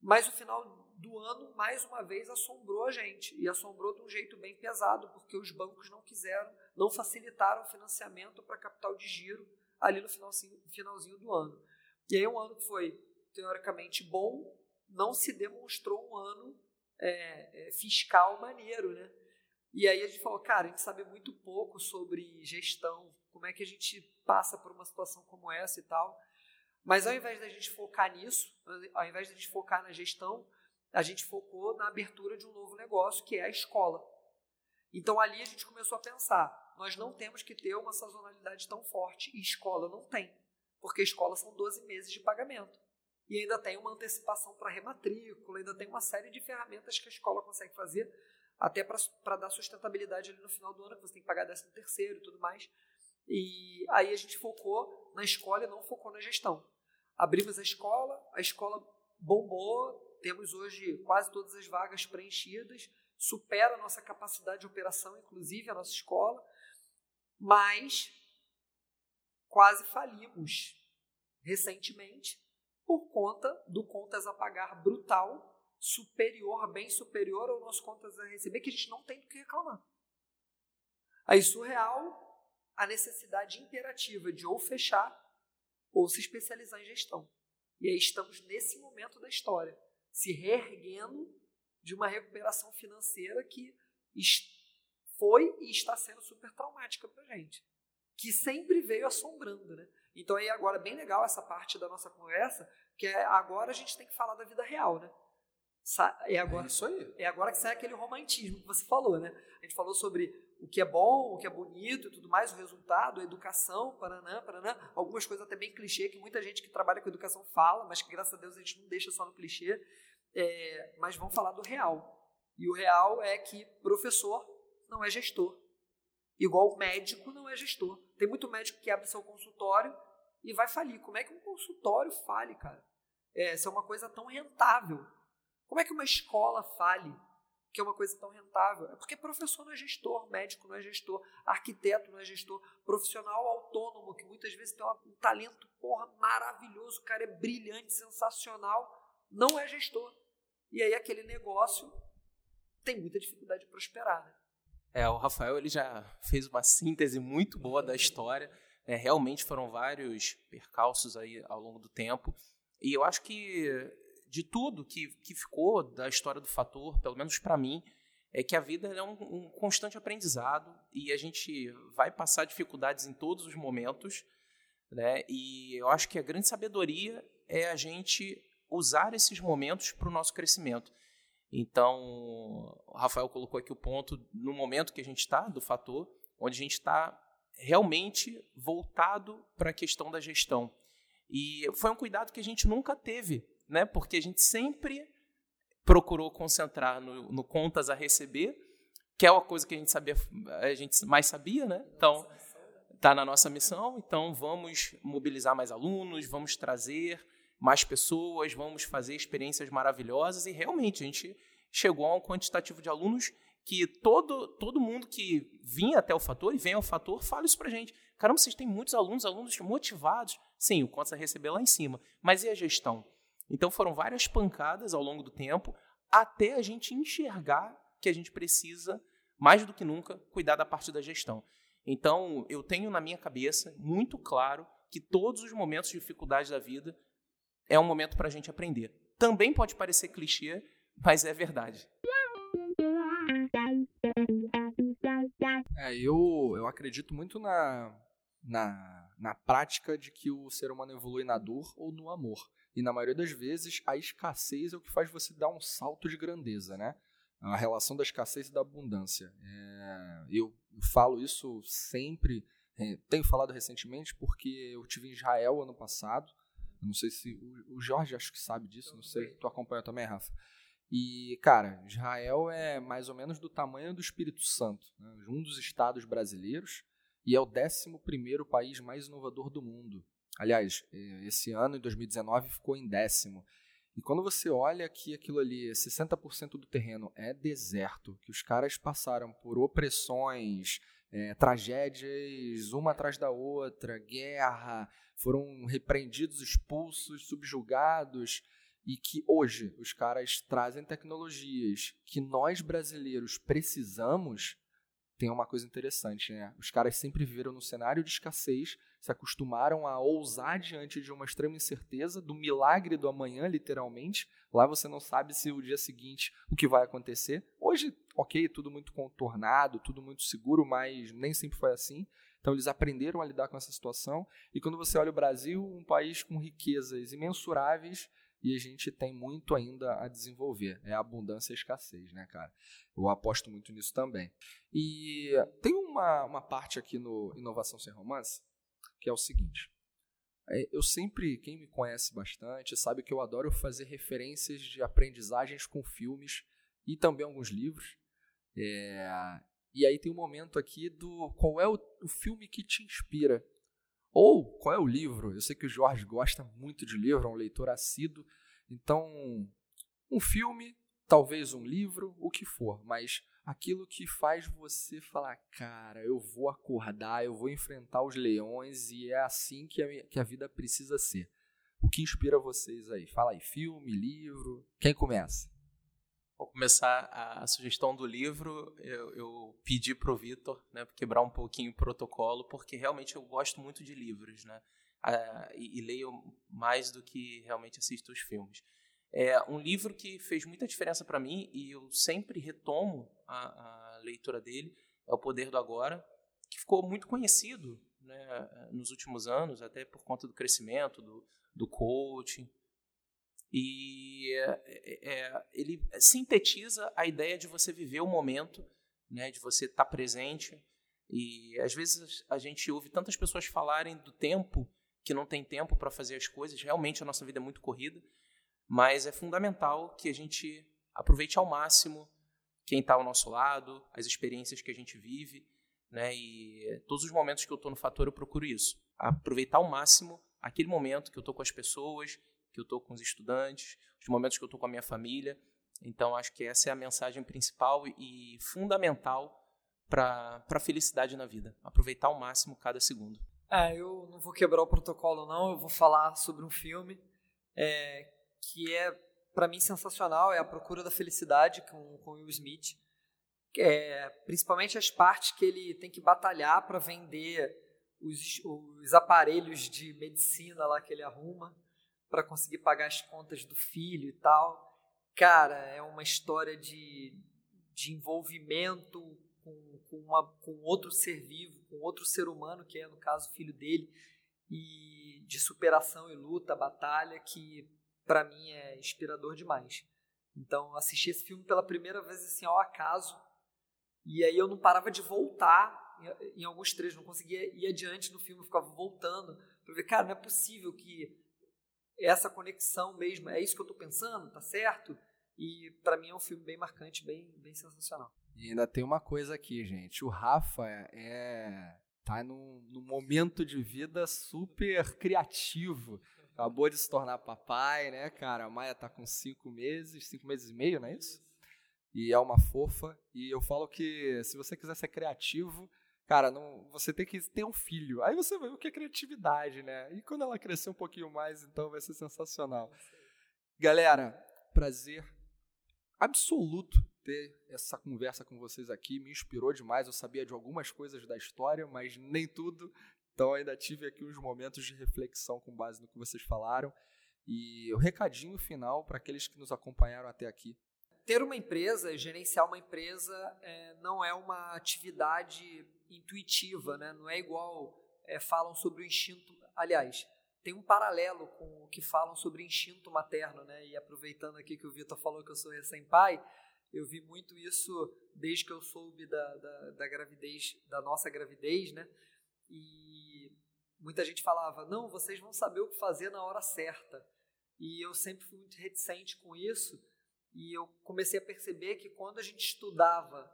Mas o final do ano, mais uma vez, assombrou a gente. E assombrou de um jeito bem pesado, porque os bancos não quiseram, não facilitaram o financiamento para capital de giro ali no finalzinho, finalzinho do ano. E aí, um ano que foi teoricamente bom, não se demonstrou um ano é, é, fiscal maneiro, né? E aí a gente falou, cara, a gente sabe muito pouco sobre gestão, como é que a gente passa por uma situação como essa e tal. Mas ao invés da gente focar nisso, ao invés da gente focar na gestão, a gente focou na abertura de um novo negócio, que é a escola. Então ali a gente começou a pensar, nós não temos que ter uma sazonalidade tão forte, e escola não tem, porque escola são 12 meses de pagamento. E ainda tem uma antecipação para rematrícula, ainda tem uma série de ferramentas que a escola consegue fazer até para dar sustentabilidade ali no final do ano, que você tem que pagar décimo terceiro e tudo mais. E aí a gente focou na escola e não focou na gestão. Abrimos a escola, a escola bombou, temos hoje quase todas as vagas preenchidas, supera a nossa capacidade de operação, inclusive a nossa escola, mas quase falimos recentemente por conta do contas a pagar brutal superior, bem superior ao nosso contas a receber, que a gente não tem do que reclamar. Aí, surreal, a necessidade imperativa de ou fechar ou se especializar em gestão. E aí estamos nesse momento da história, se reerguendo de uma recuperação financeira que foi e está sendo super traumática para a gente, que sempre veio assombrando, né? Então aí agora bem legal essa parte da nossa conversa, que é agora a gente tem que falar da vida real, né? É agora, é isso aí. É agora que sai aquele romantismo que você falou, né? A gente falou sobre o que é bom, o que é bonito e tudo mais, o resultado, a educação, paranã, paranã. Algumas coisas até bem clichê, que muita gente que trabalha com educação fala, mas que graças a Deus a gente não deixa só no clichê. É, mas vamos falar do real. E o real é que professor não é gestor. Igual médico não é gestor. Tem muito médico que abre seu consultório e vai falir. Como é que um consultório fale, cara? É, é uma coisa tão rentável. Como é que uma escola fale que é uma coisa tão rentável? É porque professor não é gestor, médico não é gestor, arquiteto não é gestor, profissional autônomo, que muitas vezes tem um talento porra, maravilhoso, o cara é brilhante, sensacional, não é gestor. E aí aquele negócio tem muita dificuldade de prosperar. Né? É, o Rafael ele já fez uma síntese muito boa da história. É, realmente foram vários percalços aí ao longo do tempo. E eu acho que de tudo que, que ficou da história do fator, pelo menos para mim, é que a vida é um, um constante aprendizado e a gente vai passar dificuldades em todos os momentos, né? E eu acho que a grande sabedoria é a gente usar esses momentos para o nosso crescimento. Então, o Rafael colocou aqui o ponto no momento que a gente está, do fator, onde a gente está realmente voltado para a questão da gestão. E foi um cuidado que a gente nunca teve, né? porque a gente sempre procurou concentrar no, no contas a receber, que é uma coisa que a gente sabia, a gente mais sabia, né? Então, está na nossa missão, então vamos mobilizar mais alunos, vamos trazer mais pessoas, vamos fazer experiências maravilhosas e realmente a gente chegou a um quantitativo de alunos que todo, todo mundo que vinha até o Fator e vem ao Fator fala isso pra gente. Caramba, vocês têm muitos alunos, alunos motivados. Sim, o quanto você receber lá em cima. Mas e a gestão? Então foram várias pancadas ao longo do tempo até a gente enxergar que a gente precisa, mais do que nunca, cuidar da parte da gestão. Então, eu tenho na minha cabeça muito claro que todos os momentos de dificuldade da vida é um momento para a gente aprender. Também pode parecer clichê, mas é verdade. É, eu, eu acredito muito na, na, na prática de que o ser humano evolui na dor ou no amor. E na maioria das vezes, a escassez é o que faz você dar um salto de grandeza, né? A relação da escassez e da abundância. É, eu falo isso sempre, é, tenho falado recentemente porque eu tive em Israel ano passado não sei se. O, o Jorge acho que sabe disso, não sei. Tu acompanha também, Rafa? E, cara, Israel é mais ou menos do tamanho do Espírito Santo, né? um dos estados brasileiros, e é o 11 país mais inovador do mundo. Aliás, é, esse ano, em 2019, ficou em décimo. E quando você olha que aquilo ali, 60% do terreno é deserto, que os caras passaram por opressões, é, tragédias uma atrás da outra, guerra, foram repreendidos, expulsos, subjugados, e que hoje os caras trazem tecnologias que nós brasileiros precisamos, tem uma coisa interessante, né? Os caras sempre viveram no cenário de escassez, se acostumaram a ousar diante de uma extrema incerteza, do milagre do amanhã, literalmente. Lá você não sabe se o dia seguinte o que vai acontecer. Hoje, ok, tudo muito contornado, tudo muito seguro, mas nem sempre foi assim. Então eles aprenderam a lidar com essa situação. E quando você olha o Brasil, um país com riquezas imensuráveis, e a gente tem muito ainda a desenvolver. É abundância e escassez, né, cara? Eu aposto muito nisso também. E tem uma, uma parte aqui no Inovação Sem Romance, que é o seguinte. É, eu sempre, quem me conhece bastante, sabe que eu adoro fazer referências de aprendizagens com filmes e também alguns livros. É, e aí tem um momento aqui do qual é o, o filme que te inspira. Ou qual é o livro? Eu sei que o Jorge gosta muito de livro, é um leitor assíduo. Então, um filme, talvez um livro, o que for, mas aquilo que faz você falar, cara, eu vou acordar, eu vou enfrentar os leões e é assim que a, que a vida precisa ser. O que inspira vocês aí? Fala aí, filme, livro, quem começa? Vou começar a, sugestão do livro. Eu, eu pedi para o Vitor né, quebrar um pouquinho o protocolo, porque realmente eu gosto muito de livros, né? E, e, leio mais do que realmente assisto os filmes. É um livro que fez muita diferença para mim e eu sempre retomo a, a, leitura dele. É O Poder do Agora, que ficou muito conhecido né, nos últimos anos, até por conta do crescimento, do, do coaching. E é, é, ele sintetiza a ideia de você viver o momento, né, de você estar tá presente. E às vezes a gente ouve tantas pessoas falarem do tempo que não tem tempo para fazer as coisas. Realmente a nossa vida é muito corrida, mas é fundamental que a gente aproveite ao máximo quem está ao nosso lado, as experiências que a gente vive, né? E todos os momentos que eu estou no fator eu procuro isso, aproveitar ao máximo aquele momento que eu estou com as pessoas, que eu estou com os estudantes, os momentos que eu estou com a minha família. Então, acho que essa é a mensagem principal e fundamental para a felicidade na vida. Aproveitar ao máximo cada segundo. É, eu não vou quebrar o protocolo, não. Eu vou falar sobre um filme é, que é, para mim, sensacional. É A Procura da Felicidade, com, com Will Smith. É, principalmente as partes que ele tem que batalhar para vender os, os aparelhos de medicina lá que ele arruma para conseguir pagar as contas do filho e tal. Cara, é uma história de, de envolvimento com, com, uma, com outro ser vivo, com outro ser humano, que é, no caso, filho dele, e de superação e luta, batalha, que para mim é inspirador demais. Então, assisti esse filme pela primeira vez assim ao acaso, e aí eu não parava de voltar em, alguns trechos, não conseguia ir adiante no filme, eu ficava voltando para ver, cara, não é possível que essa conexão mesmo, é isso que eu estou pensando, tá certo? E para mim é um filme bem marcante, bem, bem sensacional. E ainda tem uma coisa aqui, gente. O Rafa é tá num, num momento de vida super criativo. Acabou de se tornar papai, né, cara? A Maia tá com cinco meses, cinco meses e meio, não é isso? E é uma fofa. E eu falo que se você quiser ser criativo, cara, não, você tem que ter um filho. Aí você ver o que é criatividade, né? E quando ela crescer um pouquinho mais, então vai ser sensacional. Galera, prazer absoluto ter essa conversa com vocês aqui. Me inspirou demais. Eu sabia de algumas coisas da história, mas nem tudo. Então ainda tive aqui uns momentos de reflexão com base no que vocês falaram. E o recadinho final para aqueles que nos acompanharam até aqui. Ter uma empresa, gerenciar uma empresa, é, não é uma atividade intuitiva, né? não é igual é, falam sobre o instinto. Aliás, tem um paralelo com o que falam sobre instinto materno, né? E aproveitando aqui que o Vitor falou que eu sou recém-pai, eu vi muito isso desde que eu soube da, da, da, gravidez, da nossa gravidez, né? E muita gente falava, não, vocês vão saber o que fazer na hora certa. E eu sempre fui muito reticente com isso. E eu comecei a perceber que quando a gente estudava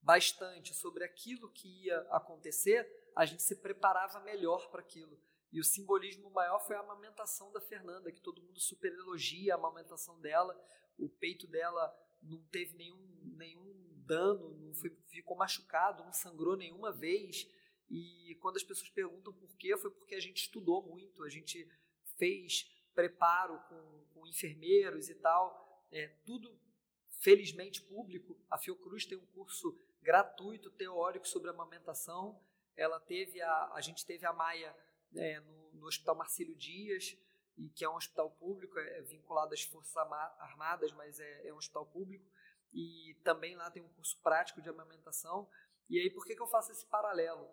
bastante sobre aquilo que ia acontecer, a gente se preparava melhor para aquilo. E o simbolismo maior foi a amamentação da Fernanda, que todo mundo super elogia a amamentação dela. O peito dela não teve nenhum, nenhum dano, não foi, ficou machucado, não sangrou nenhuma vez. E quando as pessoas perguntam por quê, foi porque a gente estudou muito, a gente fez preparo com, com enfermeiros e tal. É, tudo, felizmente, público. A Fiocruz tem um curso gratuito, teórico sobre amamentação. Ela teve a, a gente teve a Maia é, no, no, Hospital Marcílio Dias, e que é um hospital público, é, é vinculado às Forças Armadas, mas é, é, um hospital público, e também lá tem um curso prático de amamentação. E aí, por que, que eu faço esse paralelo?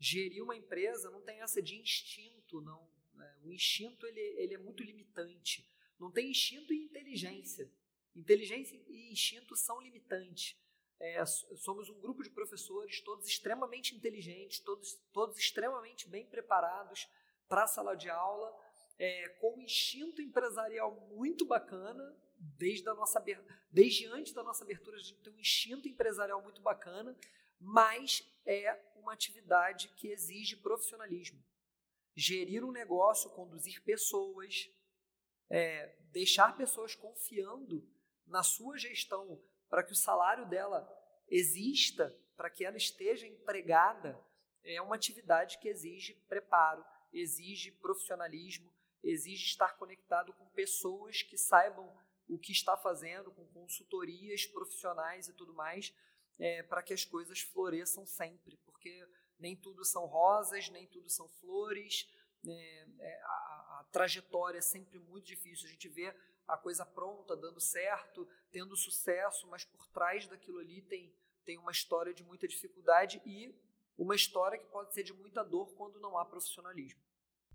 Gerir uma empresa não tem essa de instinto, não. Né? O instinto ele, ele é muito limitante. Não tem instinto e inteligência. Inteligência e instinto são limitantes. É, somos um grupo de professores, todos extremamente inteligentes, todos, todos extremamente bem preparados para a sala de aula, é, com um instinto empresarial muito bacana, desde, a nossa, desde antes da nossa abertura, a gente tem um instinto empresarial muito bacana, mas é uma atividade que exige profissionalismo. Gerir um negócio, conduzir pessoas, é, deixar pessoas confiando na sua gestão para que o salário dela exista, para que ela esteja empregada, é uma atividade que exige preparo, exige profissionalismo, exige estar conectado com pessoas que saibam o que está fazendo, com consultorias profissionais e tudo mais, é, para que as coisas floresçam sempre, porque nem tudo são rosas, nem tudo são flores, é, é, a, a, trajetória é sempre muito difícil. A gente vê a coisa pronta, dando certo, tendo sucesso, mas por trás daquilo ali tem, tem uma história de muita dificuldade e uma história que pode ser de muita dor quando não há profissionalismo.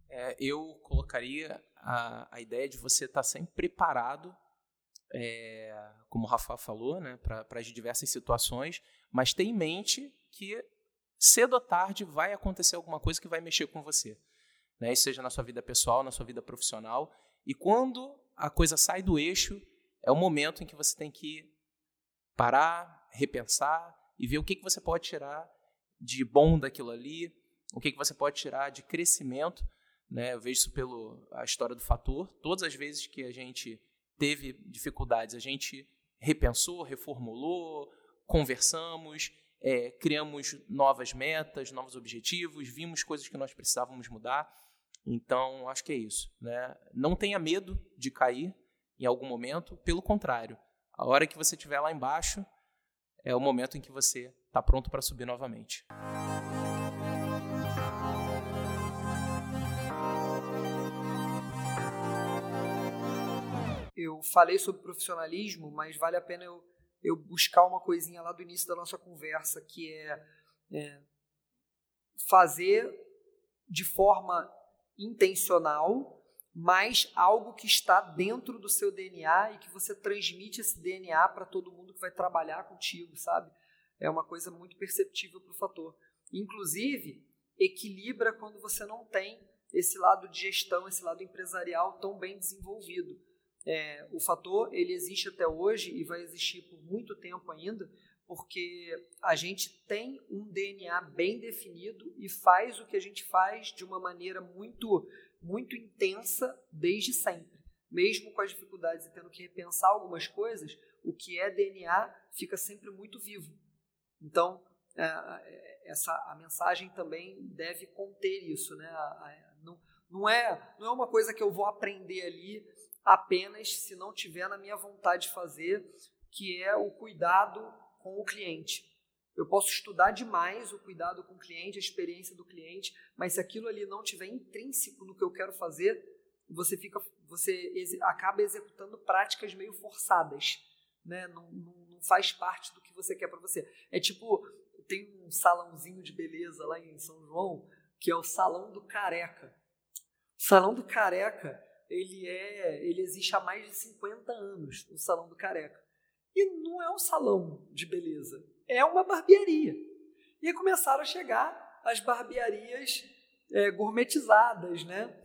É, eu colocaria a, a ideia de você estar sempre preparado, é, como o Rafa falou, né, para as diversas situações, mas ter em mente que cedo ou tarde vai acontecer alguma coisa que vai mexer com você. Né, seja na sua vida pessoal, na sua vida profissional. E quando a coisa sai do eixo, é o momento em que você tem que parar, repensar e ver o que, que você pode tirar de bom daquilo ali, o que, que você pode tirar de crescimento. Né? Eu vejo isso pela história do fator. Todas as vezes que a gente teve dificuldades, a gente repensou, reformulou, conversamos, é, criamos novas metas, novos objetivos, vimos coisas que nós precisávamos mudar. Então, acho que é isso. Né? Não tenha medo de cair em algum momento, pelo contrário, a hora que você estiver lá embaixo é o momento em que você está pronto para subir novamente. Eu falei sobre profissionalismo, mas vale a pena eu, eu buscar uma coisinha lá do início da nossa conversa, que é, é fazer de forma intencional, mas algo que está dentro do seu DNA e que você transmite esse DNA para todo mundo que vai trabalhar contigo, sabe? É uma coisa muito perceptível para o fator. Inclusive, equilibra quando você não tem esse lado de gestão, esse lado empresarial tão bem desenvolvido. É, o fator ele existe até hoje e vai existir por muito tempo ainda, porque a gente tem um DNA bem definido e faz o que a gente faz de uma maneira muito, muito intensa desde sempre. Mesmo com as dificuldades e tendo que repensar algumas coisas, o que é DNA fica sempre muito vivo. Então, é, essa, a mensagem também deve conter isso. Né? Não, não, é, não é uma coisa que eu vou aprender ali apenas se não tiver na minha vontade de fazer, que é o cuidado com o cliente. Eu posso estudar demais o cuidado com o cliente, a experiência do cliente, mas se aquilo ali não tiver intrínseco no que eu quero fazer, você fica, você acaba executando práticas meio forçadas, né? Não, não, não faz parte do que você quer para você. É tipo tem um salãozinho de beleza lá em São João que é o salão do careca. O salão do careca ele é, ele existe há mais de 50 anos, o salão do careca. E não é um salão de beleza, é uma barbearia. E começaram a chegar as barbearias é, gourmetizadas, né?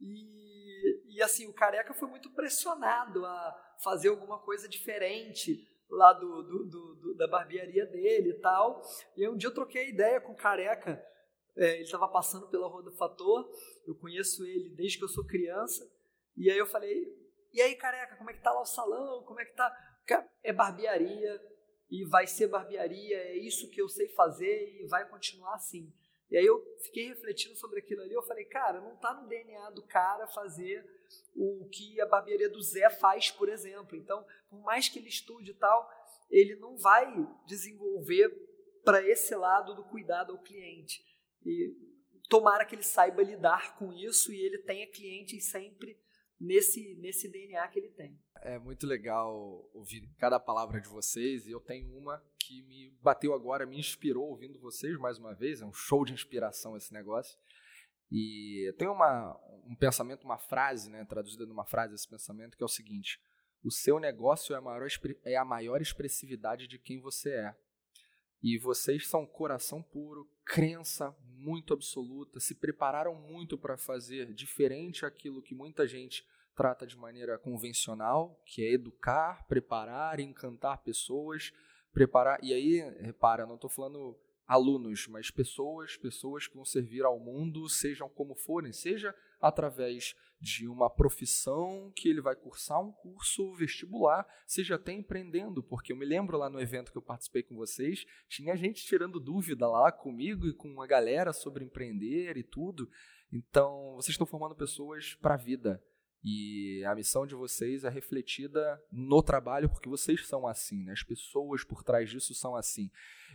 E, e assim, o careca foi muito pressionado a fazer alguma coisa diferente lá do, do, do, do da barbearia dele e tal. E aí um dia eu troquei ideia com o careca, é, ele estava passando pela Rua do Fator, eu conheço ele desde que eu sou criança, e aí eu falei, e aí careca, como é que tá lá o salão, como é que tá é barbearia e vai ser barbearia, é isso que eu sei fazer e vai continuar assim. E aí eu fiquei refletindo sobre aquilo ali, eu falei, cara, não está no DNA do cara fazer o que a barbearia do Zé faz, por exemplo. Então, por mais que ele estude e tal, ele não vai desenvolver para esse lado do cuidado ao cliente. E tomara que ele saiba lidar com isso e ele tenha clientes sempre nesse, nesse DNA que ele tem. É muito legal ouvir cada palavra de vocês e eu tenho uma que me bateu agora, me inspirou ouvindo vocês mais uma vez. É um show de inspiração esse negócio. E tem uma, um pensamento, uma frase, né, traduzida numa frase esse pensamento, que é o seguinte: o seu negócio é a maior, é a maior expressividade de quem você é. E vocês são coração puro, crença muito absoluta, se prepararam muito para fazer diferente aquilo que muita gente trata de maneira convencional, que é educar, preparar, encantar pessoas, preparar. E aí, repara, não estou falando alunos, mas pessoas, pessoas que vão servir ao mundo, sejam como forem, seja através de uma profissão que ele vai cursar um curso vestibular, seja até empreendendo, porque eu me lembro lá no evento que eu participei com vocês, tinha gente tirando dúvida lá comigo e com uma galera sobre empreender e tudo. Então, vocês estão formando pessoas para a vida. E a missão de vocês é refletida no trabalho, porque vocês são assim, né? as pessoas por trás disso são assim.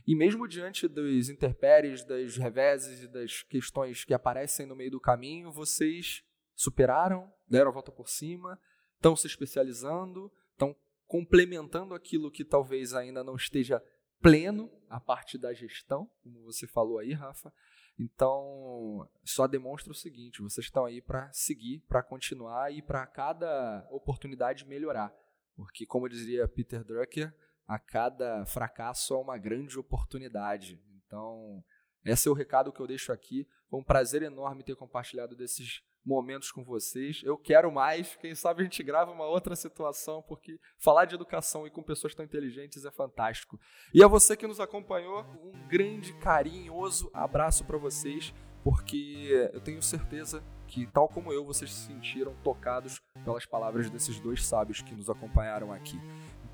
E mesmo diante dos interpéries, das reveses das questões que aparecem no meio do caminho, vocês superaram, deram a volta por cima, estão se especializando, estão complementando aquilo que talvez ainda não esteja pleno, a parte da gestão, como você falou aí, Rafa, então, só demonstra o seguinte: vocês estão aí para seguir, para continuar e para cada oportunidade melhorar. Porque, como dizia Peter Drucker, a cada fracasso há uma grande oportunidade. Então, esse é o recado que eu deixo aqui. Foi um prazer enorme ter compartilhado desses momentos com vocês. Eu quero mais. Quem sabe a gente grava uma outra situação, porque falar de educação e com pessoas tão inteligentes é fantástico. E a você que nos acompanhou, um grande carinhoso abraço para vocês, porque eu tenho certeza que, tal como eu, vocês se sentiram tocados pelas palavras desses dois sábios que nos acompanharam aqui.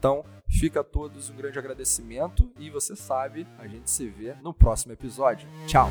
Então, fica a todos um grande agradecimento e você sabe, a gente se vê no próximo episódio. Tchau!